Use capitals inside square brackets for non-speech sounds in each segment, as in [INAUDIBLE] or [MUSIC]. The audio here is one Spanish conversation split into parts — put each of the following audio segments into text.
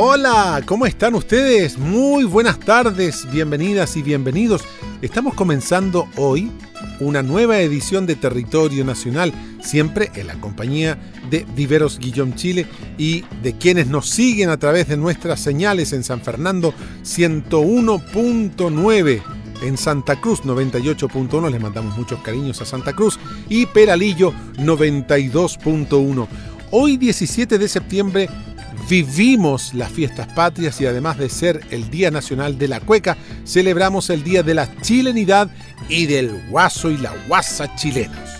Hola, ¿cómo están ustedes? Muy buenas tardes, bienvenidas y bienvenidos. Estamos comenzando hoy una nueva edición de Territorio Nacional, siempre en la compañía de Viveros Guillón Chile y de quienes nos siguen a través de nuestras señales en San Fernando 101.9 en Santa Cruz 98.1, les mandamos muchos cariños a Santa Cruz, y Peralillo 92.1. Hoy 17 de septiembre vivimos las fiestas patrias y además de ser el Día Nacional de la Cueca, celebramos el Día de la Chilenidad y del Guaso y la Guasa chilenos.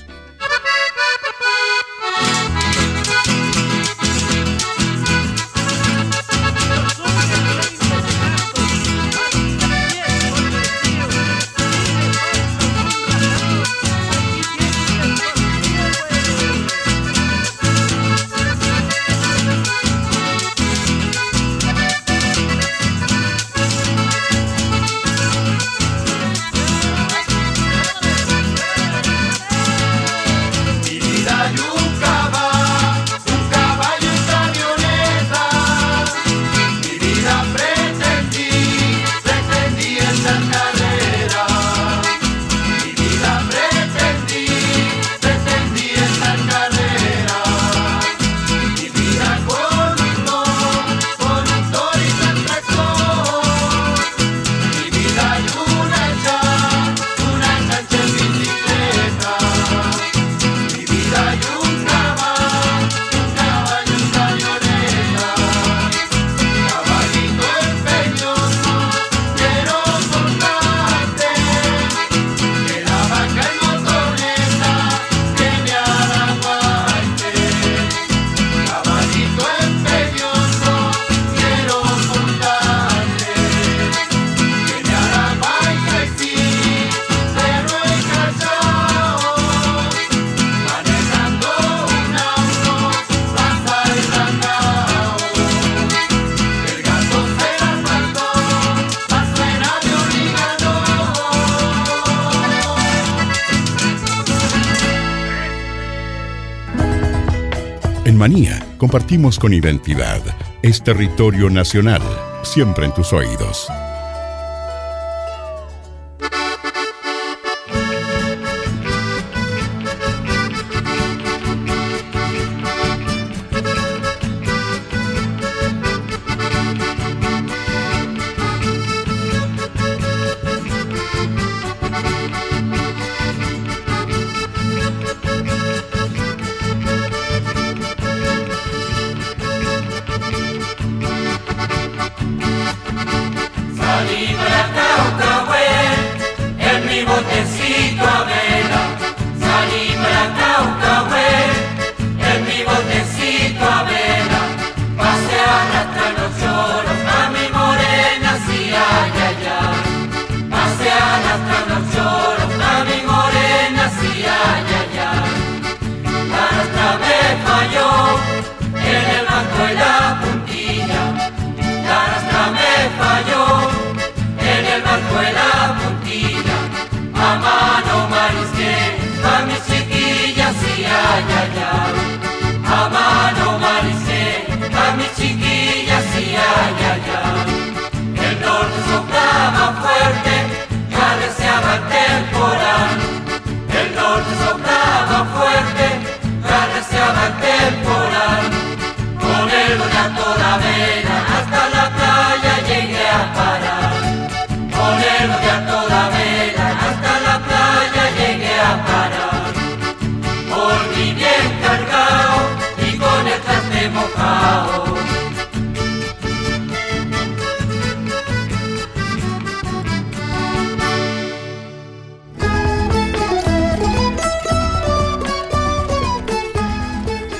Compartimos con identidad. Es territorio nacional, siempre en tus oídos.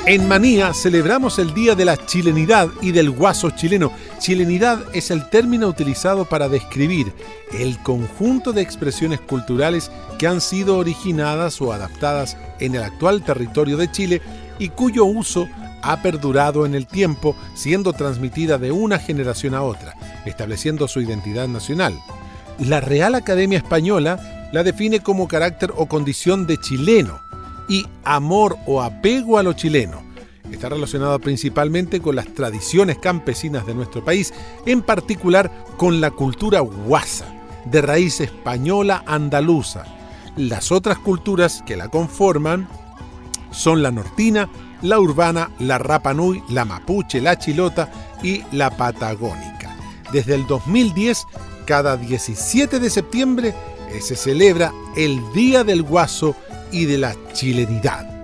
En Manía celebramos el Día de la Chilenidad y del Guaso chileno. Chilenidad es el término utilizado para describir el conjunto de expresiones culturales que han sido originadas o adaptadas en el actual territorio de Chile y cuyo uso ha perdurado en el tiempo, siendo transmitida de una generación a otra, estableciendo su identidad nacional. La Real Academia Española la define como carácter o condición de chileno y amor o apego a lo chileno. Está relacionado principalmente con las tradiciones campesinas de nuestro país, en particular con la cultura guasa, de raíz española andaluza. Las otras culturas que la conforman son la nortina, la urbana, la rapanui, la mapuche, la chilota y la patagónica. Desde el 2010, cada 17 de septiembre se celebra el Día del Guaso y de la chilenidad.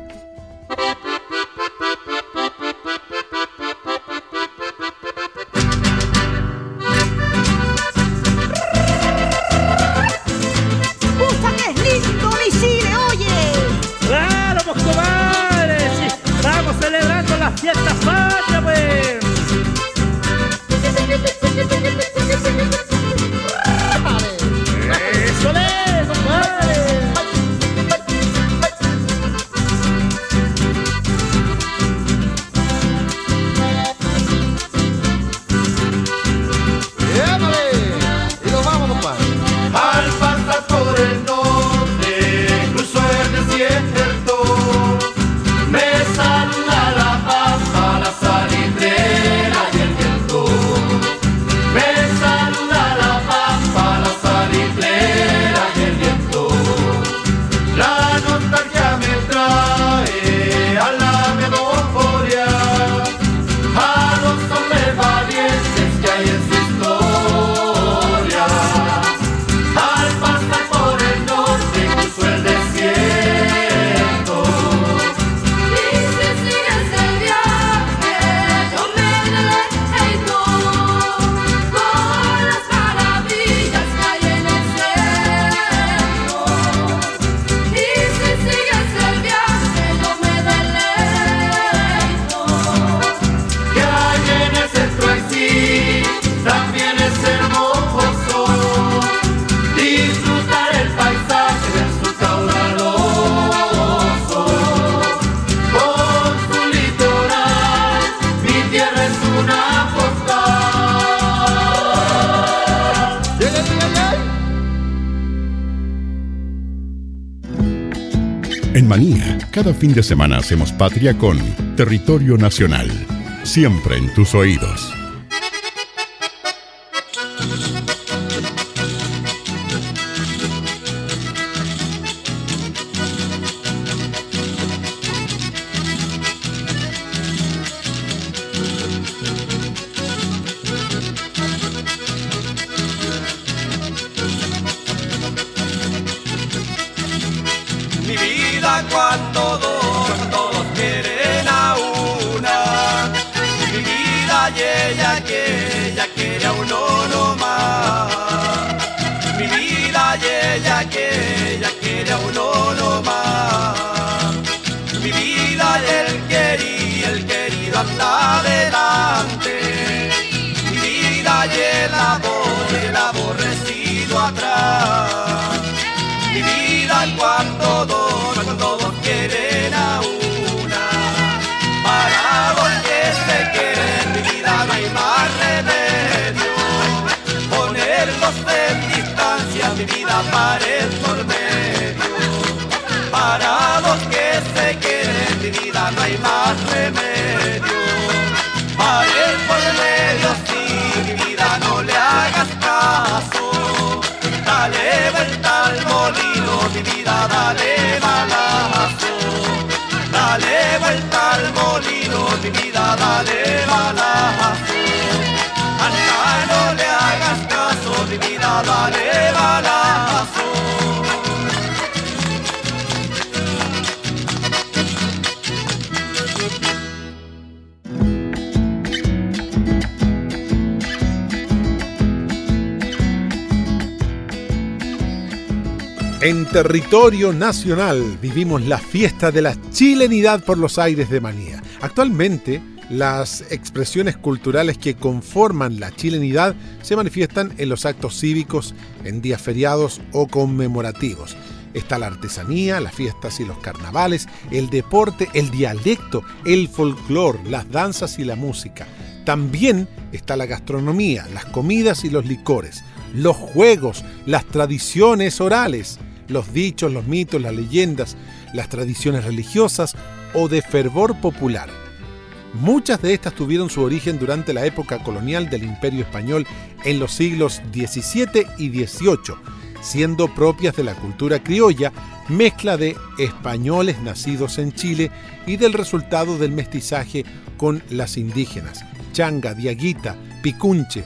Cada fin de semana hacemos patria con Territorio Nacional, siempre en tus oídos. la pared por medio. Para los que se quieren, mi vida no hay más remedio. Pared por medio, si mi vida no le hagas caso. Dale vuelta al molino, mi vida, dale balazo. Dale vuelta al molino, mi vida, dale balazo. Hasta no le hagas caso. En territorio nacional vivimos la fiesta de la chilenidad por los aires de Manía. Actualmente, las expresiones culturales que conforman la chilenidad se manifiestan en los actos cívicos, en días feriados o conmemorativos. Está la artesanía, las fiestas y los carnavales, el deporte, el dialecto, el folclor, las danzas y la música. También está la gastronomía, las comidas y los licores, los juegos, las tradiciones orales, los dichos, los mitos, las leyendas, las tradiciones religiosas o de fervor popular. Muchas de estas tuvieron su origen durante la época colonial del Imperio Español en los siglos XVII y XVIII, siendo propias de la cultura criolla, mezcla de españoles nacidos en Chile y del resultado del mestizaje con las indígenas, changa, diaguita, picunche,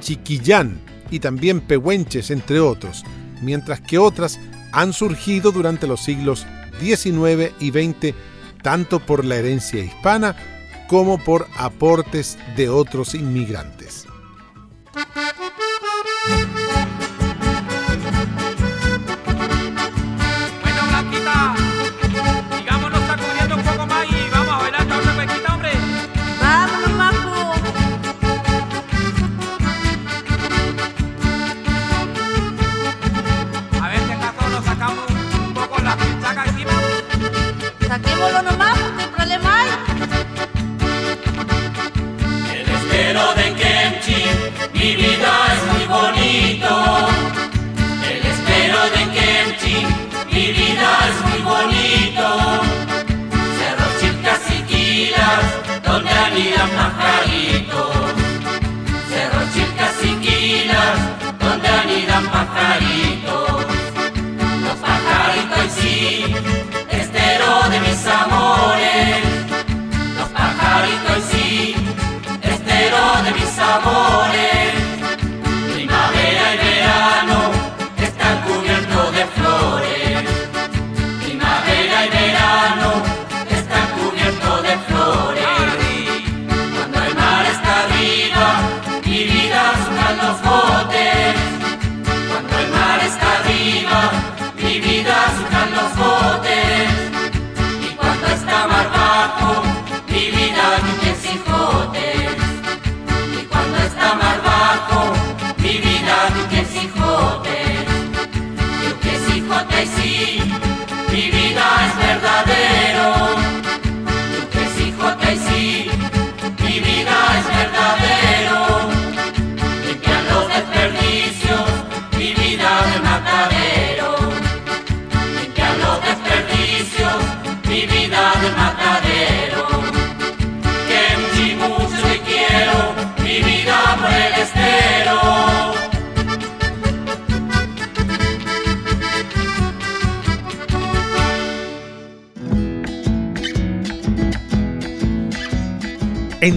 chiquillán y también pehuenches, entre otros, mientras que otras han surgido durante los siglos XIX y XX tanto por la herencia hispana como por aportes de otros inmigrantes. Avenida Pajaritos, Cerro Chilca, Siquila, donde anidan pajaritos.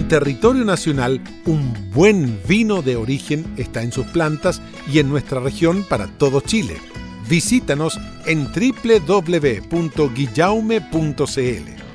Territorio nacional, un buen vino de origen está en sus plantas y en nuestra región para todo Chile. Visítanos en www.guillaume.cl.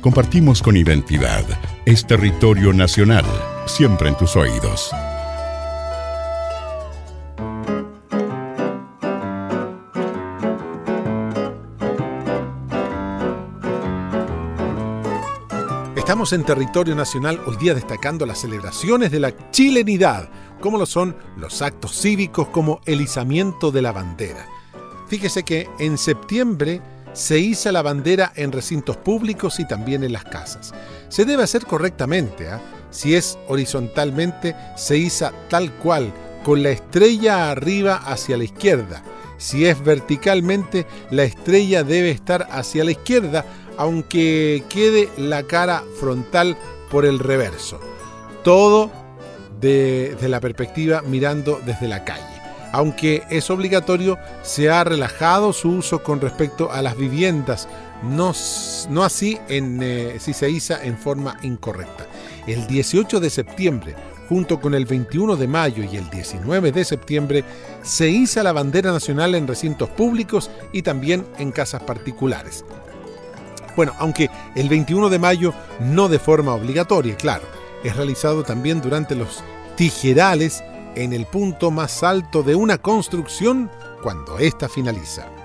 compartimos con identidad. Es territorio nacional, siempre en tus oídos. Estamos en territorio nacional hoy día destacando las celebraciones de la chilenidad, como lo son los actos cívicos como el izamiento de la bandera. Fíjese que en septiembre se iza la bandera en recintos públicos y también en las casas. Se debe hacer correctamente, ¿ah? si es horizontalmente, se iza tal cual, con la estrella arriba hacia la izquierda. Si es verticalmente, la estrella debe estar hacia la izquierda, aunque quede la cara frontal por el reverso. Todo desde la perspectiva mirando desde la calle. Aunque es obligatorio, se ha relajado su uso con respecto a las viviendas, no, no así en, eh, si se iza en forma incorrecta. El 18 de septiembre, junto con el 21 de mayo y el 19 de septiembre, se iza la bandera nacional en recintos públicos y también en casas particulares. Bueno, aunque el 21 de mayo no de forma obligatoria, claro, es realizado también durante los tijerales en el punto más alto de una construcción cuando ésta finaliza.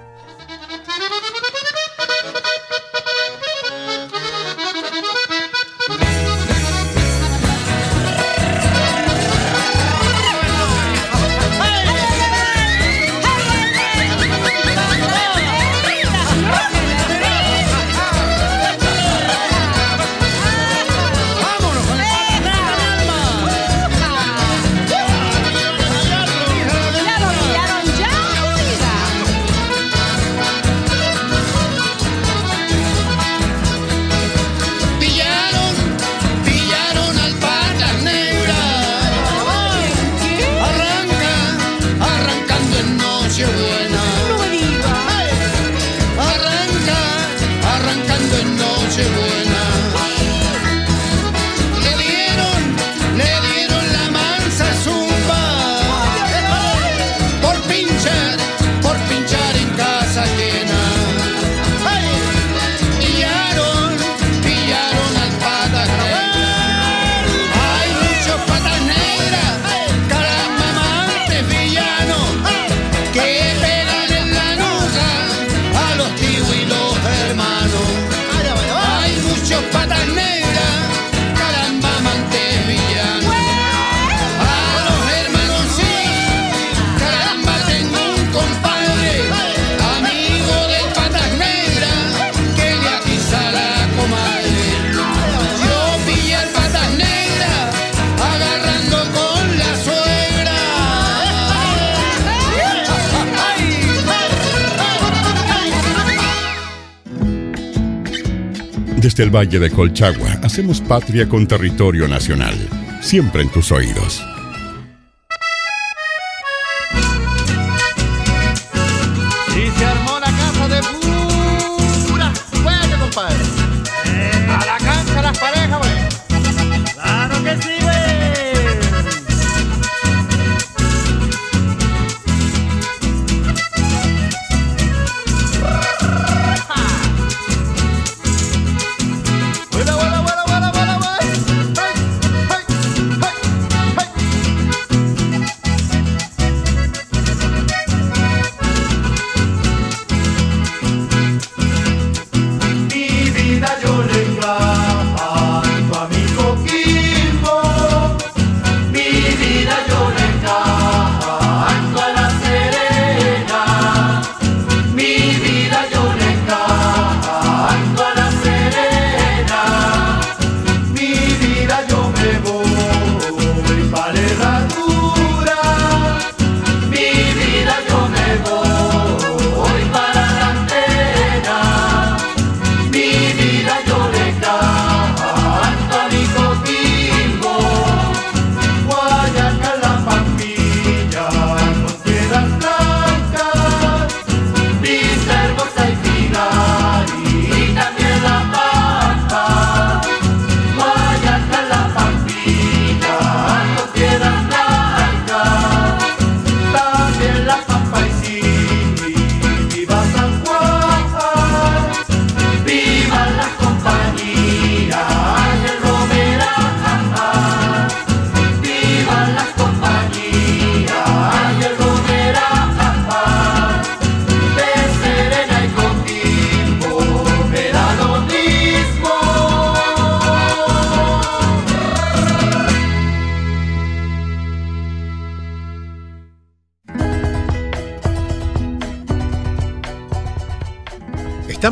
Desde el Valle de Colchagua hacemos patria con territorio nacional, siempre en tus oídos.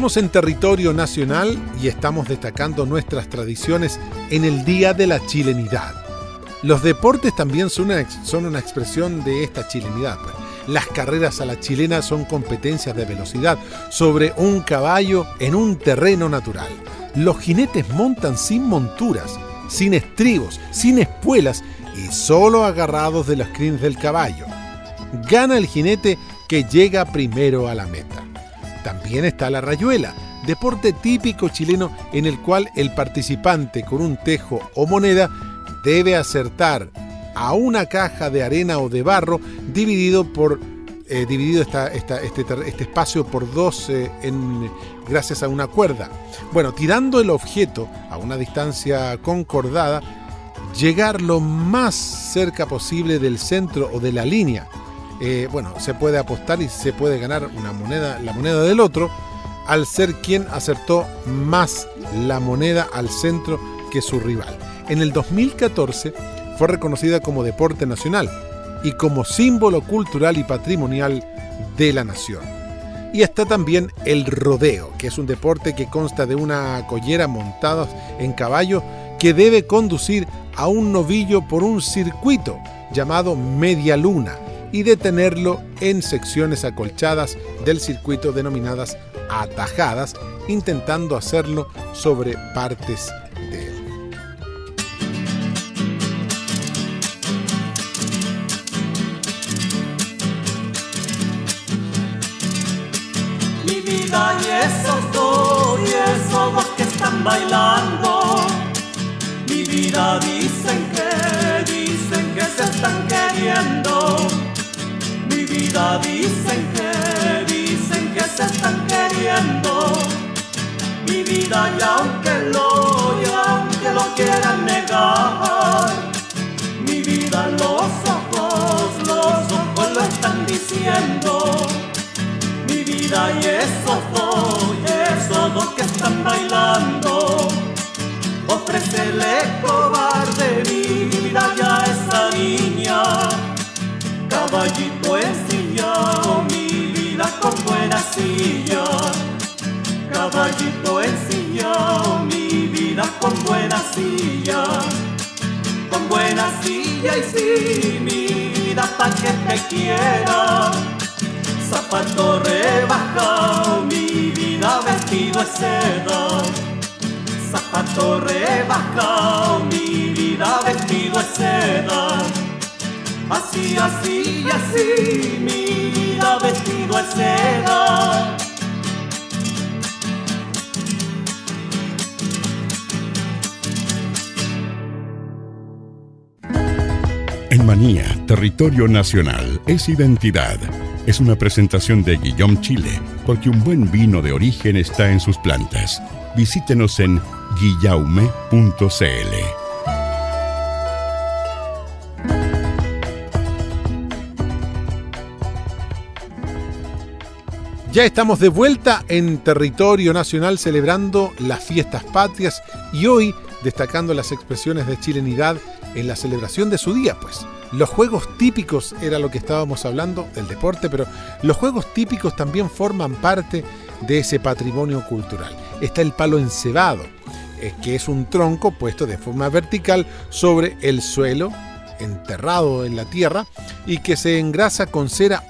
Estamos en territorio nacional y estamos destacando nuestras tradiciones en el Día de la Chilenidad. Los deportes también son una, expresión de esta chilenidad. Pues. Las carreras a la chilena son competencias de velocidad sobre un caballo en un terreno natural. Los jinetes montan sin monturas, sin estribos, sin espuelas y solo agarrados de los crines del caballo. Gana el jinete que llega primero a la meta. También está la rayuela, deporte típico chileno en el cual el participante con un tejo o moneda debe acertar a una caja de arena o de barro dividido por eh, dividido este, este, espacio por dos eh, gracias a una cuerda. Bueno, tirando el objeto a una distancia concordada, llegar lo más cerca posible del centro o de la línea. Eh, bueno, se puede apostar y se puede ganar una moneda, la moneda del otro, al ser quien acertó más la moneda al centro que su rival. En el 2014 fue reconocida como deporte nacional y como símbolo cultural y patrimonial de la nación. Y está también el rodeo, que es un deporte que consta de una collera montada en caballo que debe conducir a un novillo por un circuito llamado media luna y detenerlo en secciones acolchadas del circuito denominadas atajadas, intentando hacerlo sobre partes de él. Mi vida y esos dos, y esos dos que están bailando mi vida dicen que, dicen que se están queriendo. Dicen que, dicen que se están queriendo. Mi vida y aunque lo, y aunque lo quieran negar. Mi vida los ojos, los ojos lo están diciendo. Mi vida y esos dos, esos dos que están bailando ofrécele cobarde mi vida ya esa niña. Caballito ensillado, Con buena silla y sí, mi vida pa' que te quiera. Zapato rebajado, mi vida vestido es seda zapato rebajado, mi vida vestido es seda. Así, así, así, mi vida vestido es seda. Territorio nacional, es identidad. Es una presentación de Guillaume Chile, porque un buen vino de origen está en sus plantas. Visítenos en guillaume.cl. Ya estamos de vuelta en territorio nacional celebrando las fiestas patrias y hoy destacando las expresiones de chilenidad en la celebración de su día, pues. Los juegos típicos era lo que estábamos hablando, del deporte, pero los juegos típicos también forman parte de ese patrimonio cultural. Está el palo encebado, que es un tronco puesto de forma vertical sobre el suelo, enterrado en la tierra, y que se engrasa con cera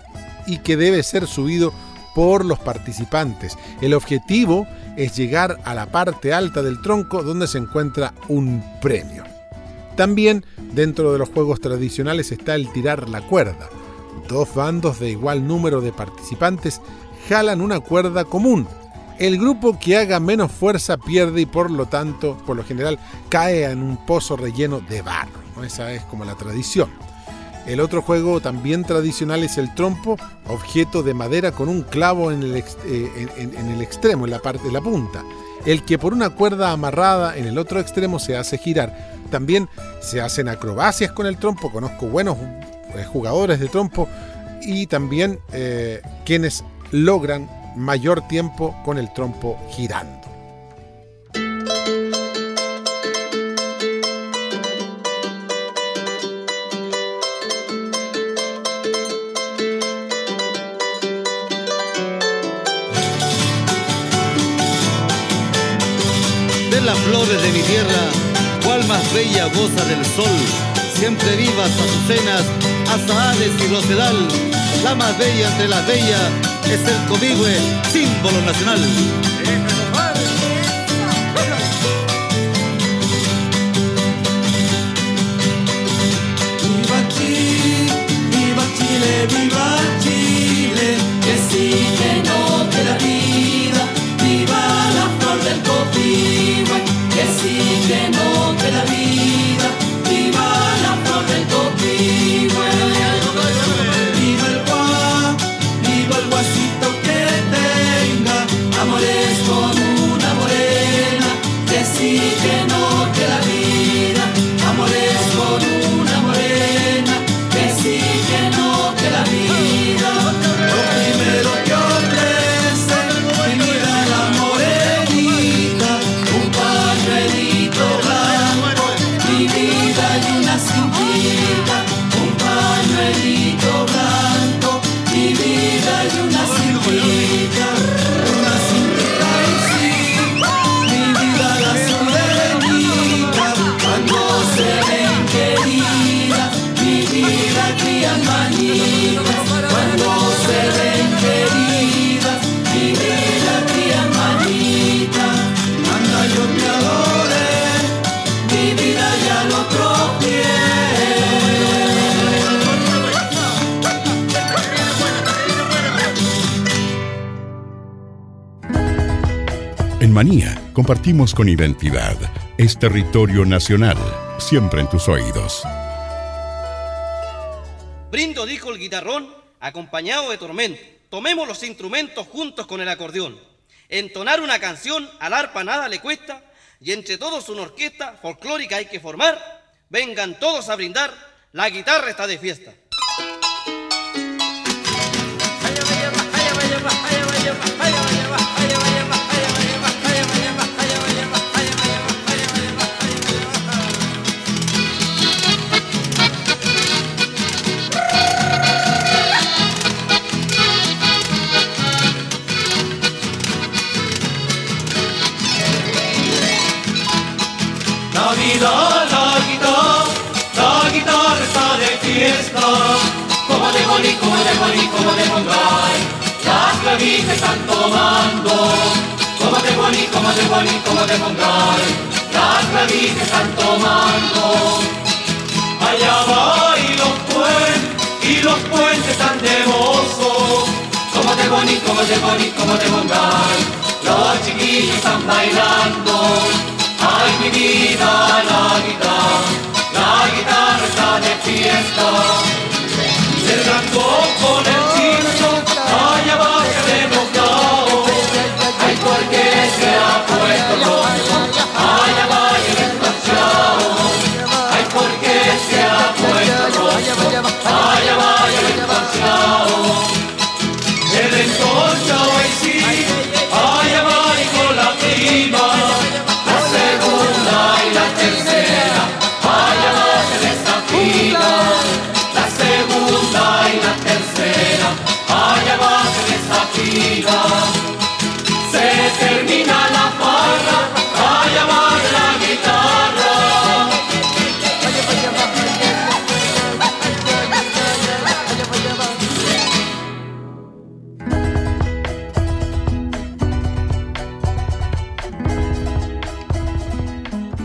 y que debe ser subido por los participantes. El objetivo es llegar a la parte alta del tronco donde se encuentra un premio. También dentro de los juegos tradicionales está el tirar la cuerda. Dos bandos de igual número de participantes jalan una cuerda común el grupo que haga menos fuerza pierde y por lo tanto, por lo general, cae en un pozo relleno de barro. Esa es como la tradición. El otro juego también tradicional es el trompo, objeto de madera con un clavo en el, eh, en el extremo, en la parte de la punta. El que por una cuerda amarrada en el otro extremo se hace girar. También se hacen acrobacias con el trompo. Conozco buenos eh, jugadores de trompo y también eh, quienes logran mayor tiempo con el trompo girando. de las flores de mi tierra, cual más bella goza del sol, siempre vivas azucenas, azahares y rosedal, la más bella entre las bellas es el comigüe, símbolo nacional. Viva Chile, viva Chile, viva Chile, que sí, compartimos con identidad. Es territorio nacional, siempre en tus oídos. Brindo, dijo el guitarrón, acompañado de tormento. Tomemos los instrumentos juntos con el acordeón. Entonar una canción al arpa nada le cuesta, y entre todos una orquesta folclórica hay que formar. Vengan todos a brindar, la guitarra está de fiesta. Las clavijas están tomando. Boni, como de boni, como de mongay, las clavijas están tomando. Allá va y los puentes, y los puentes están de mozo. Boni, como de boni, como de mongay, los chiquillos están bailando. Ay, mi vida, la guitarra, la guitarra está de fiesta. El blanco con el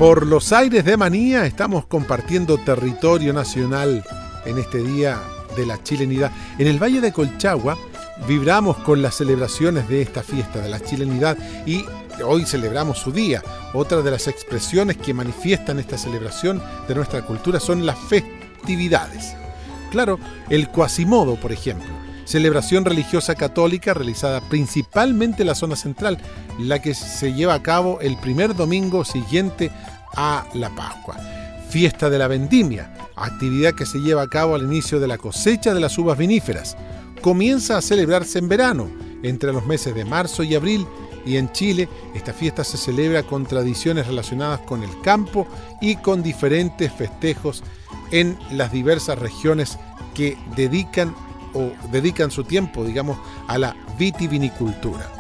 Por los aires de Manía estamos compartiendo territorio nacional en este día de la chilenidad. En el Valle de Colchagua vibramos con las celebraciones de esta fiesta de la chilenidad y hoy celebramos su día. Otra de las expresiones que manifiestan esta celebración de nuestra cultura son las festividades. Claro, el Quasimodo, por ejemplo, celebración religiosa católica realizada principalmente en la zona central, la que se lleva a cabo el primer domingo siguiente a la Pascua. Fiesta de la Vendimia, actividad que se lleva a cabo al inicio de la cosecha de las uvas viníferas. Comienza a celebrarse en verano, entre los meses de marzo y abril, y en Chile esta fiesta se celebra con tradiciones relacionadas con el campo y con diferentes festejos en las diversas regiones que dedican o dedican su tiempo, digamos, a la vitivinicultura.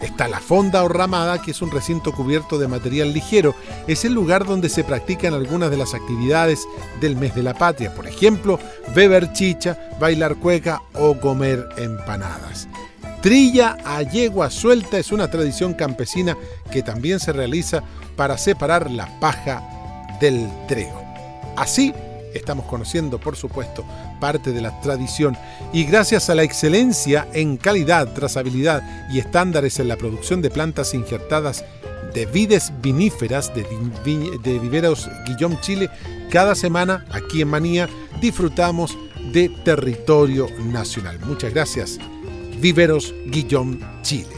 Está la Fonda o Ramada, que es un recinto cubierto de material ligero. Es el lugar donde se practican algunas de las actividades del mes de la patria, por ejemplo, beber chicha, bailar cueca o comer empanadas. Trilla a yegua suelta es una tradición campesina que también se realiza para separar la paja del trigo. Así estamos conociendo, por supuesto, parte de la tradición y gracias a la excelencia en calidad, trazabilidad y estándares en la producción de plantas injertadas de vides viníferas de, de viveros Guillón Chile, cada semana aquí en Manía disfrutamos de territorio nacional. Muchas gracias, Viveros Guillón Chile.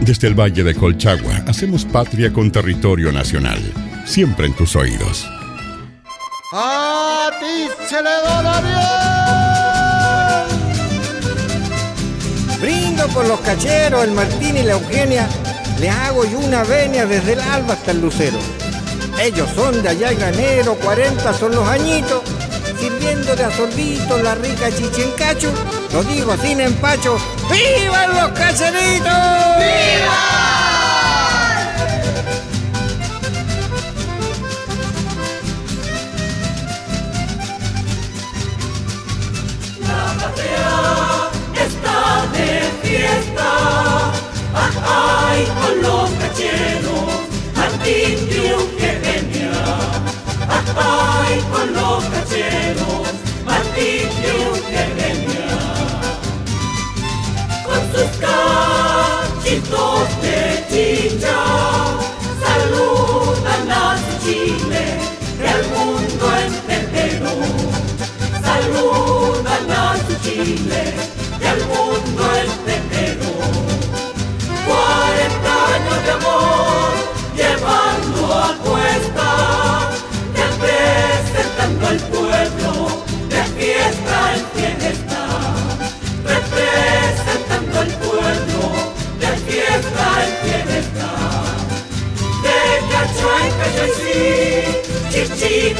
Desde el Valle de Colchagua hacemos patria con territorio nacional, siempre en tus oídos. ¡A ti se le da bien! Brindo por los cacheros, el Martín y la Eugenia, le hago yo una venia desde el alba hasta el lucero. Ellos son de allá granero, 40 son los añitos, sirviendo de a la rica chichencacho, lo digo sin empacho, ¡vivan los cacheritos! ¡Viva! ¡ay, con los cacheros! Martín que genia, ¡ay, con los cacheros! Martín que genia sus cachitos de chicha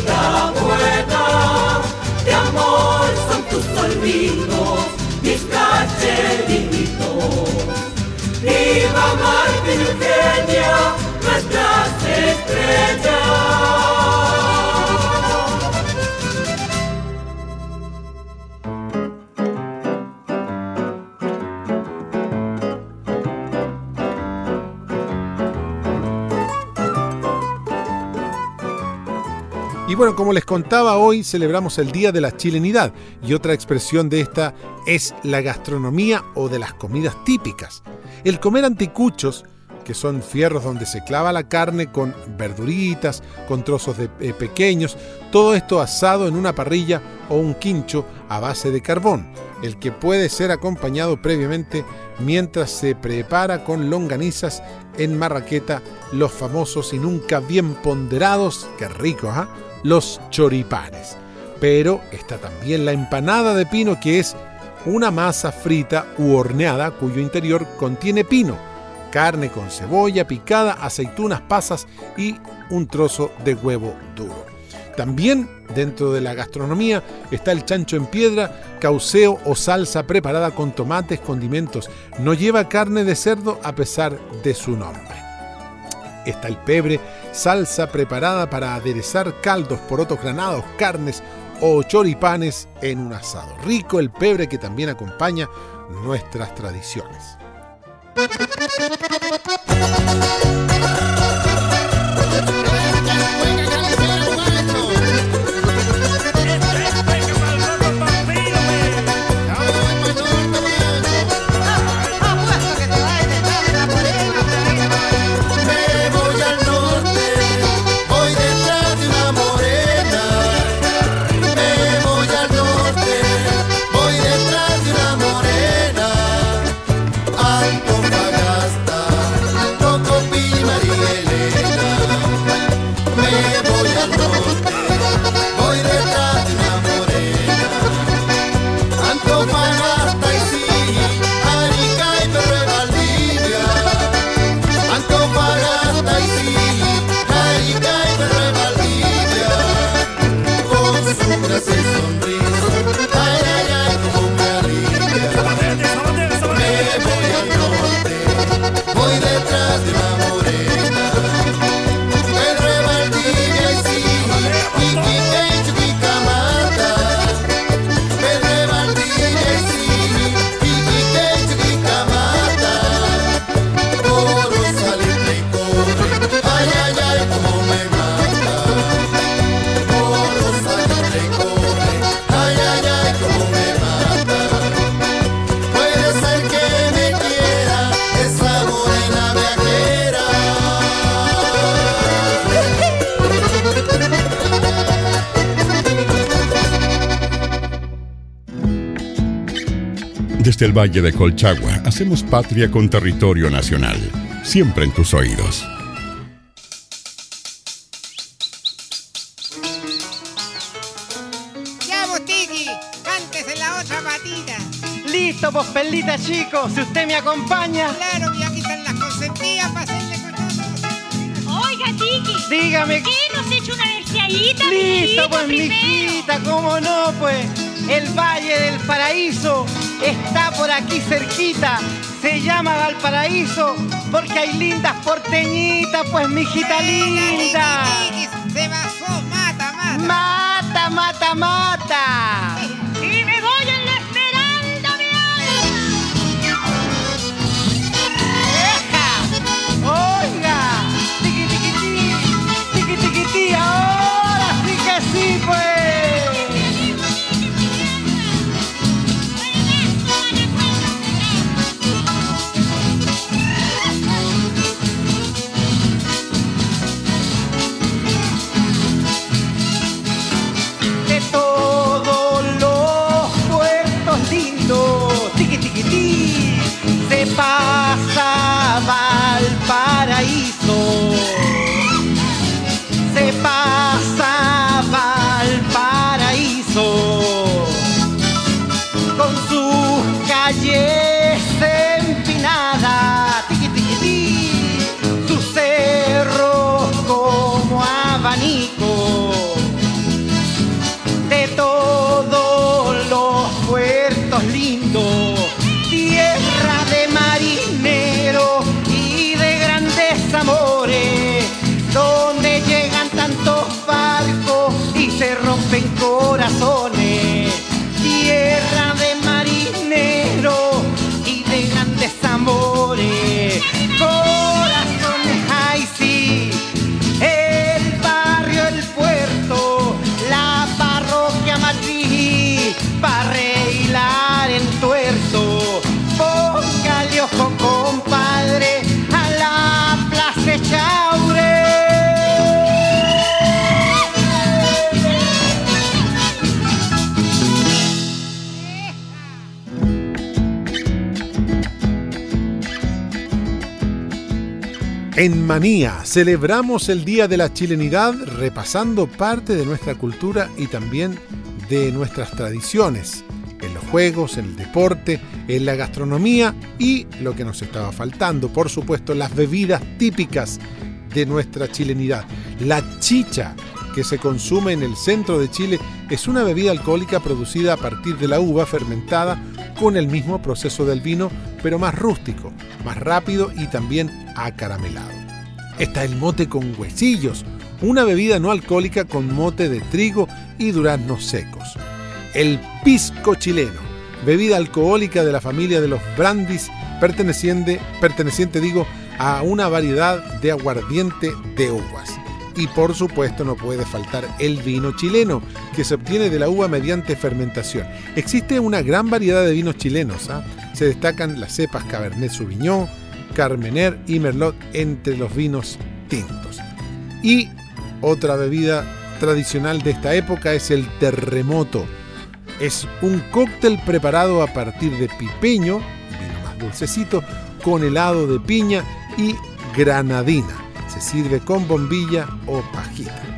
Rama. Y bueno, como les contaba, hoy celebramos el Día de la Chilenidad y otra expresión de esta es la gastronomía o de las comidas típicas. El comer anticuchos, que son fierros donde se clava la carne con verduritas, con trozos de, eh, pequeños, todo esto asado en una parrilla o un quincho a base de carbón, el que puede ser acompañado previamente mientras se prepara con longanizas en marraqueta, los famosos y nunca bien ponderados, qué rico, ¿ah? Los choripanes. Pero está también la empanada de pino que es una masa frita u horneada cuyo interior contiene pino, carne con cebolla picada, aceitunas, pasas y un trozo de huevo duro. También dentro de la gastronomía está el chancho en piedra, cauceo o salsa preparada con tomates, condimentos. No lleva carne de cerdo a pesar de su nombre. Está el pebre, salsa preparada para aderezar caldos, porotos granados, carnes o choripanes en un asado. Rico el pebre que también acompaña nuestras tradiciones. Desde el Valle de Colchagua hacemos patria con territorio nacional, siempre en tus oídos. Ya, Botigi, cántese la otra batida. Listo, vos pelita, chicos, si usted me acompaña. Claro, ya aquí están las consentidas para hacerle con nosotros. Oiga, Tiki. Dígame. ¿Qué nos echa una verseadita? Listo, pues, primero? mijita, cómo no, pues. El Valle del Paraíso está por aquí cerquita. Se llama Valparaíso porque hay lindas porteñitas, pues, mijita linda. Se basó, mata, mata. Mata, mata, mata. En Manía celebramos el Día de la Chilenidad repasando parte de nuestra cultura y también de nuestras tradiciones, en los juegos, en el deporte, en la gastronomía y lo que nos estaba faltando, por supuesto, las bebidas típicas de nuestra chilenidad. La chicha, que se consume en el centro de Chile, es una bebida alcohólica producida a partir de la uva fermentada con el mismo proceso del vino, pero más rústico, más rápido y también acaramelado. Está el mote con huesillos, una bebida no alcohólica con mote de trigo y duraznos secos. El pisco chileno, bebida alcohólica de la familia de los brandis, perteneciente, perteneciente digo, a una variedad de aguardiente de uvas. Y por supuesto no puede faltar el vino chileno, que se obtiene de la uva mediante fermentación. Existe una gran variedad de vinos chilenos. ¿ah? Se destacan las cepas Cabernet Sauvignon, Carmener y Merlot entre los vinos tintos. Y otra bebida tradicional de esta época es el terremoto. Es un cóctel preparado a partir de pipeño, vino más dulcecito, con helado de piña y granadina. Se sirve con bombilla o pajita.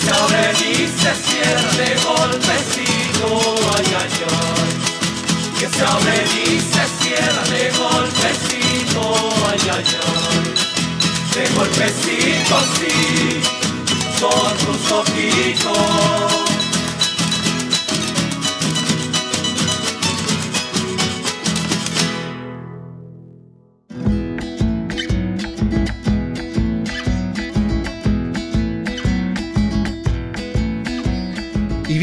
Se abre y se cierra de golpecito, ay, ay, ay. Que se abre y se cierra de golpecito, ay, ay, ay. De golpecito, sí, son tus ojitos.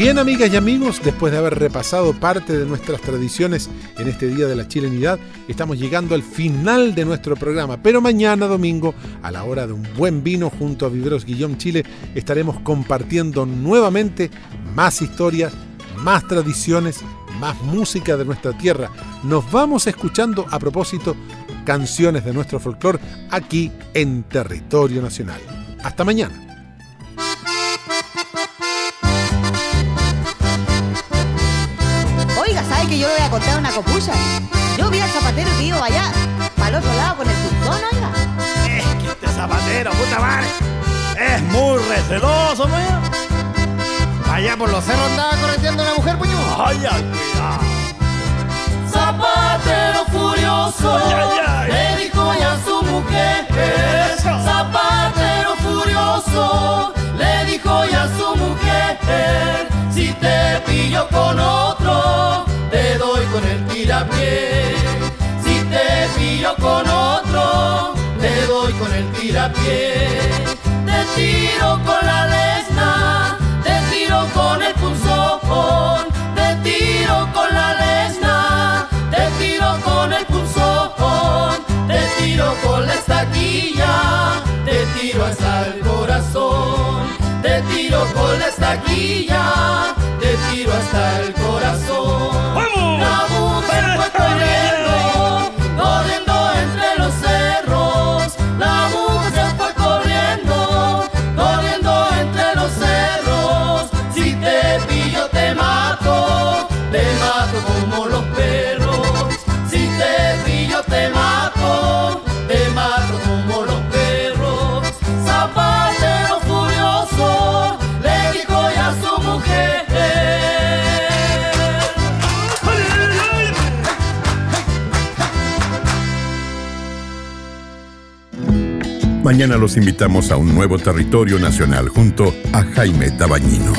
Bien, amigas y amigos, después de haber repasado parte de nuestras tradiciones en este Día de la Chilenidad, estamos llegando al final de nuestro programa. Pero mañana, domingo, a la hora de un buen vino junto a Viveros Guillón Chile, estaremos compartiendo nuevamente más historias, más tradiciones, más música de nuestra tierra. Nos vamos escuchando a propósito canciones de nuestro folclore aquí en Territorio Nacional. Hasta mañana. Oiga, ¿sabe que yo le voy a contar una copucha? Yo vi al zapatero que iba allá, para el otro lado con el punzón, oiga. Es que este zapatero, puta madre, es muy receloso, moño. Allá por los cerros andaba correteando a una mujer, puño. Ay, ay, cuidado. Zapatero furioso Ay, ay, ay. le dijo ya a su mujer. Eso. Zapatero furioso le dijo ya a su mujer. Te tiro con la lesna, te tiro con el punzón, te tiro con la lesna, te tiro con el punzón, te tiro con la estaquilla, te tiro hasta el corazón, te tiro con la estaquilla, te tiro hasta el corazón. ¡Vamos! La [LAUGHS] Mañana los invitamos a un nuevo territorio nacional junto a Jaime Tabañino.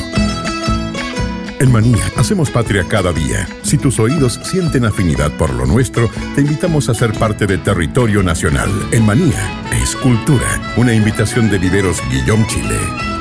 En Manía hacemos patria cada día. Si tus oídos sienten afinidad por lo nuestro, te invitamos a ser parte de Territorio Nacional. En Manía es cultura. Una invitación de Viveros Guillón Chile.